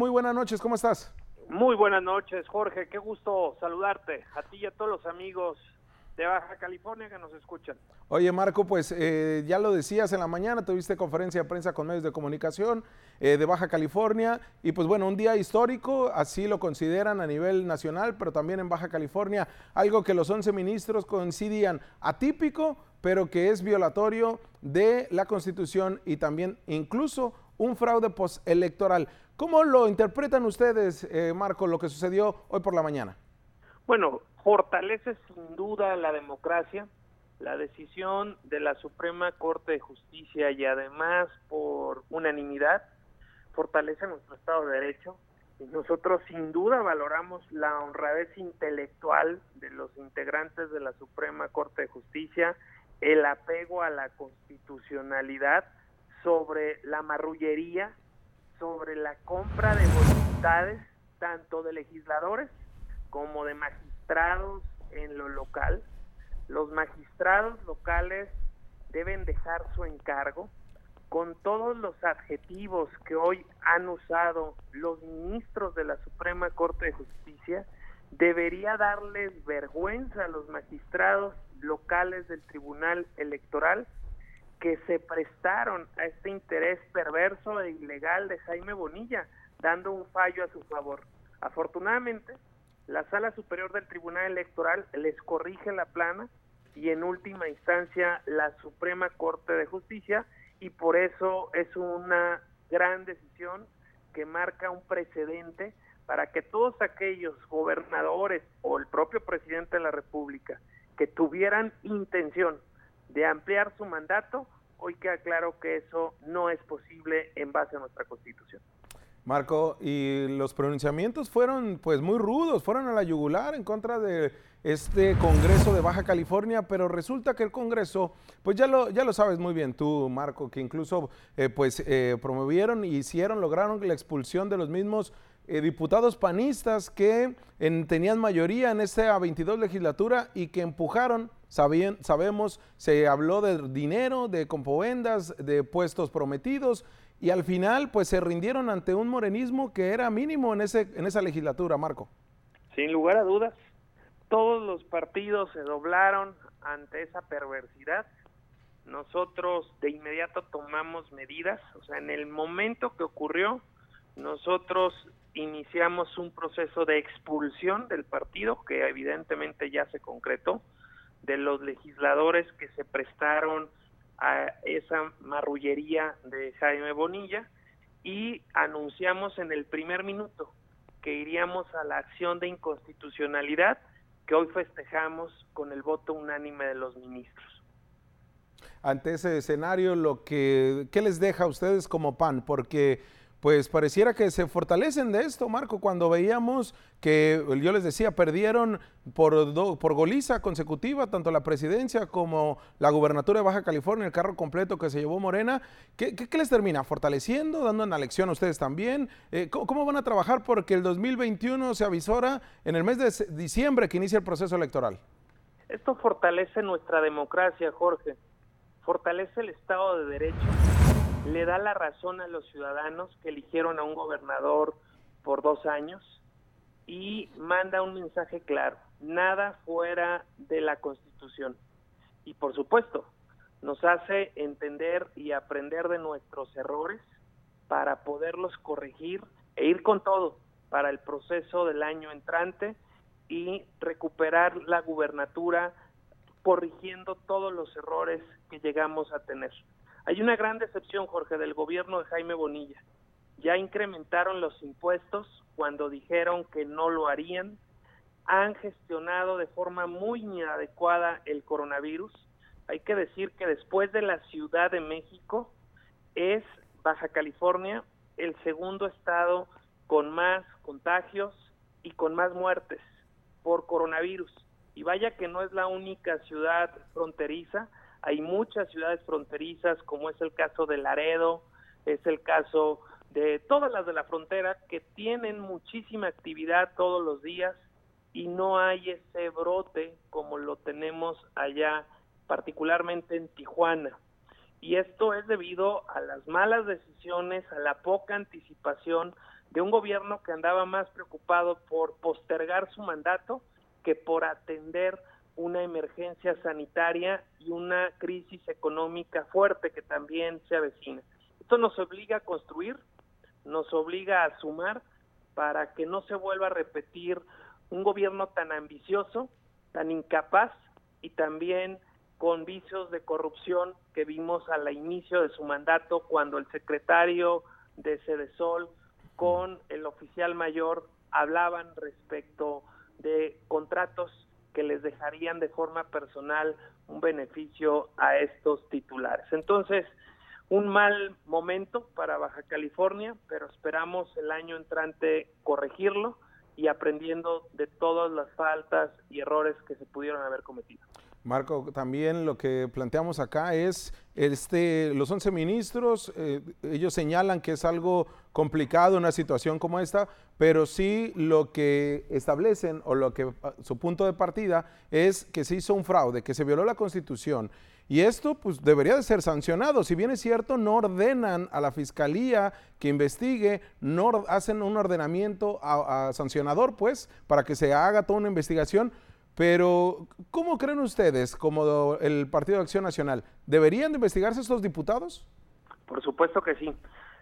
Muy buenas noches, ¿cómo estás? Muy buenas noches, Jorge. Qué gusto saludarte a ti y a todos los amigos de Baja California que nos escuchan. Oye, Marco, pues eh, ya lo decías en la mañana, tuviste conferencia de prensa con medios de comunicación eh, de Baja California y pues bueno, un día histórico, así lo consideran a nivel nacional, pero también en Baja California, algo que los 11 ministros coincidían atípico, pero que es violatorio de la Constitución y también incluso un fraude postelectoral. ¿Cómo lo interpretan ustedes, eh, Marco, lo que sucedió hoy por la mañana? Bueno, fortalece sin duda la democracia, la decisión de la Suprema Corte de Justicia y además por unanimidad fortalece nuestro Estado de Derecho. Y nosotros sin duda valoramos la honradez intelectual de los integrantes de la Suprema Corte de Justicia, el apego a la constitucionalidad sobre la marrullería sobre la compra de voluntades tanto de legisladores como de magistrados en lo local. Los magistrados locales deben dejar su encargo con todos los adjetivos que hoy han usado los ministros de la Suprema Corte de Justicia, debería darles vergüenza a los magistrados locales del Tribunal Electoral que se prestaron a este interés perverso e ilegal de Jaime Bonilla, dando un fallo a su favor. Afortunadamente, la Sala Superior del Tribunal Electoral les corrige la plana y en última instancia la Suprema Corte de Justicia y por eso es una gran decisión que marca un precedente para que todos aquellos gobernadores o el propio presidente de la República que tuvieran intención de ampliar su mandato, hoy queda claro que eso no es posible en base a nuestra Constitución. Marco, y los pronunciamientos fueron pues muy rudos, fueron a la yugular en contra de este Congreso de Baja California, pero resulta que el Congreso, pues ya lo, ya lo sabes muy bien tú, Marco, que incluso eh, pues eh, promovieron, hicieron, lograron la expulsión de los mismos eh, diputados panistas que tenían mayoría en esta 22 legislatura y que empujaron, sabemos, se habló de dinero, de compovendas, de puestos prometidos y al final pues se rindieron ante un morenismo que era mínimo en, ese, en esa legislatura, Marco. Sin lugar a dudas, todos los partidos se doblaron ante esa perversidad. Nosotros de inmediato tomamos medidas, o sea, en el momento que ocurrió, nosotros iniciamos un proceso de expulsión del partido, que evidentemente ya se concretó, de los legisladores que se prestaron a esa marrullería de Jaime Bonilla y anunciamos en el primer minuto que iríamos a la acción de inconstitucionalidad que hoy festejamos con el voto unánime de los ministros. Ante ese escenario, lo ¿qué les deja a ustedes como PAN? Porque pues pareciera que se fortalecen de esto, Marco, cuando veíamos que, yo les decía, perdieron por, por goliza consecutiva tanto la presidencia como la gubernatura de Baja California, el carro completo que se llevó Morena. ¿Qué, les termina? ¿Fortaleciendo? ¿Dando una lección a ustedes también? Eh, ¿cómo, van a trabajar? Porque el 2021 se avisora en el mes de diciembre que inicia el proceso electoral. Esto fortalece nuestra democracia, Jorge. Fortalece el Estado de Derecho le da la razón a los ciudadanos que eligieron a un gobernador por dos años y manda un mensaje claro, nada fuera de la Constitución. Y por supuesto, nos hace entender y aprender de nuestros errores para poderlos corregir e ir con todo para el proceso del año entrante y recuperar la gubernatura corrigiendo todos los errores que llegamos a tener. Hay una gran decepción, Jorge, del gobierno de Jaime Bonilla. Ya incrementaron los impuestos cuando dijeron que no lo harían. Han gestionado de forma muy inadecuada el coronavirus. Hay que decir que después de la Ciudad de México es Baja California el segundo estado con más contagios y con más muertes por coronavirus. Y vaya que no es la única ciudad fronteriza, hay muchas ciudades fronterizas, como es el caso de Laredo, es el caso de todas las de la frontera, que tienen muchísima actividad todos los días y no hay ese brote como lo tenemos allá, particularmente en Tijuana. Y esto es debido a las malas decisiones, a la poca anticipación de un gobierno que andaba más preocupado por postergar su mandato que por atender una emergencia sanitaria y una crisis económica fuerte que también se avecina. Esto nos obliga a construir, nos obliga a sumar para que no se vuelva a repetir un gobierno tan ambicioso, tan incapaz y también con vicios de corrupción que vimos al inicio de su mandato cuando el secretario de Cedesol con el oficial mayor hablaban respecto de contratos que les dejarían de forma personal un beneficio a estos titulares. Entonces, un mal momento para Baja California, pero esperamos el año entrante corregirlo y aprendiendo de todas las faltas y errores que se pudieron haber cometido. Marco, también lo que planteamos acá es este, los 11 ministros, eh, ellos señalan que es algo complicado una situación como esta, pero sí lo que establecen o lo que ah, su punto de partida es que se hizo un fraude, que se violó la Constitución. Y esto pues debería de ser sancionado. Si bien es cierto, no ordenan a la fiscalía que investigue, no hacen un ordenamiento a sancionador, pues, para que se haga toda una investigación pero, ¿cómo creen ustedes, como el Partido de Acción Nacional, deberían de investigarse estos diputados? Por supuesto que sí.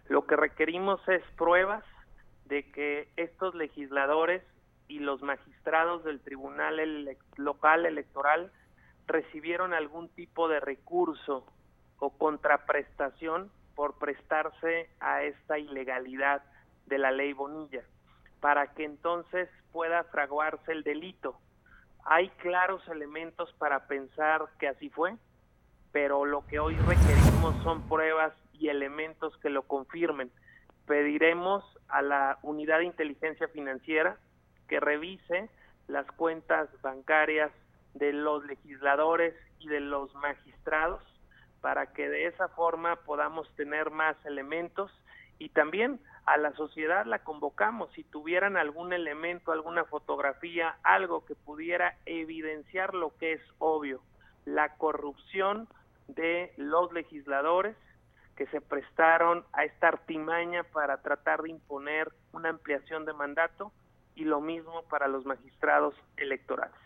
Lo que requerimos es pruebas de que estos legisladores y los magistrados del Tribunal Local Electoral recibieron algún tipo de recurso o contraprestación por prestarse a esta ilegalidad de la ley Bonilla, para que entonces pueda fraguarse el delito hay claros elementos para pensar que así fue, pero lo que hoy requerimos son pruebas y elementos que lo confirmen. Pediremos a la unidad de inteligencia financiera que revise las cuentas bancarias de los legisladores y de los magistrados para que de esa forma podamos tener más elementos y también a la sociedad la convocamos si tuvieran algún elemento, alguna fotografía, algo que pudiera evidenciar lo que es obvio, la corrupción de los legisladores que se prestaron a esta artimaña para tratar de imponer una ampliación de mandato y lo mismo para los magistrados electorales.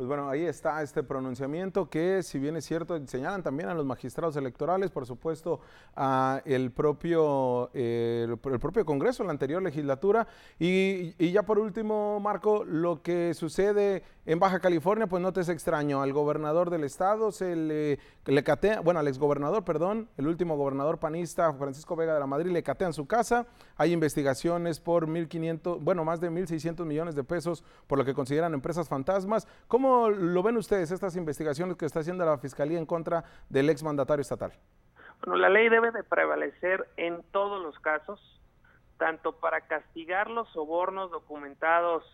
Pues bueno, ahí está este pronunciamiento que, si bien es cierto, señalan también a los magistrados electorales, por supuesto, a el propio, el, propio Congreso, la anterior legislatura. Y, ya por último, Marco, lo que sucede en Baja California, pues no te es extraño. Al gobernador del estado se le catea, bueno, al exgobernador, perdón, el último gobernador panista, Francisco Vega de la Madrid, le catean su casa. Hay investigaciones por 1.500, bueno, más de 1.600 millones de pesos por lo que consideran empresas fantasmas. ¿Cómo lo ven ustedes estas investigaciones que está haciendo la Fiscalía en contra del exmandatario estatal? Bueno, la ley debe de prevalecer en todos los casos, tanto para castigar los sobornos documentados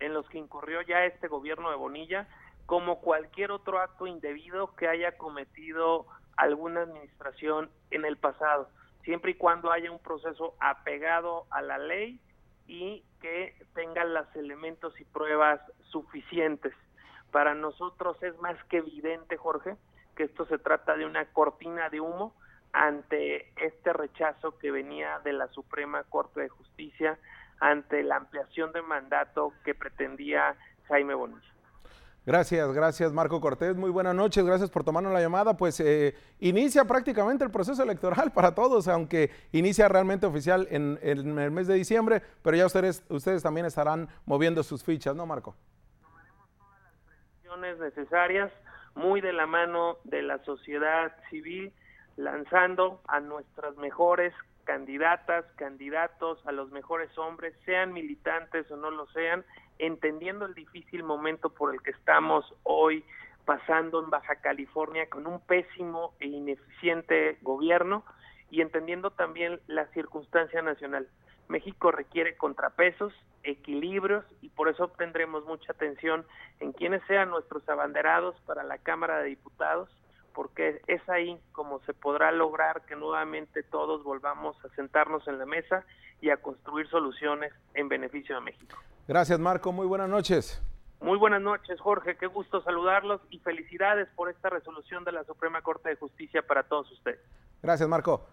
en los que incurrió ya este gobierno de Bonilla, como cualquier otro acto indebido que haya cometido alguna administración en el pasado, siempre y cuando haya un proceso apegado a la ley y que tenga los elementos y pruebas suficientes. Para nosotros es más que evidente, Jorge, que esto se trata de una cortina de humo ante este rechazo que venía de la Suprema Corte de Justicia ante la ampliación de mandato que pretendía Jaime Bonilla. Gracias, gracias Marco Cortés. Muy buenas noches, gracias por tomarnos la llamada. Pues eh, inicia prácticamente el proceso electoral para todos, aunque inicia realmente oficial en, en, el mes de diciembre, pero ya ustedes, ustedes también estarán moviendo sus fichas, ¿no, Marco? Necesarias, muy de la mano de la sociedad civil, lanzando a nuestras mejores candidatas, candidatos, a los mejores hombres, sean militantes o no lo sean, entendiendo el difícil momento por el que estamos hoy pasando en Baja California con un pésimo e ineficiente gobierno y entendiendo también la circunstancia nacional. México requiere contrapesos, equilibrios y por eso tendremos mucha atención en quienes sean nuestros abanderados para la Cámara de Diputados, porque es ahí como se podrá lograr que nuevamente todos volvamos a sentarnos en la mesa y a construir soluciones en beneficio de México. Gracias Marco, muy buenas noches. Muy buenas noches Jorge, qué gusto saludarlos y felicidades por esta resolución de la Suprema Corte de Justicia para todos ustedes. Gracias Marco.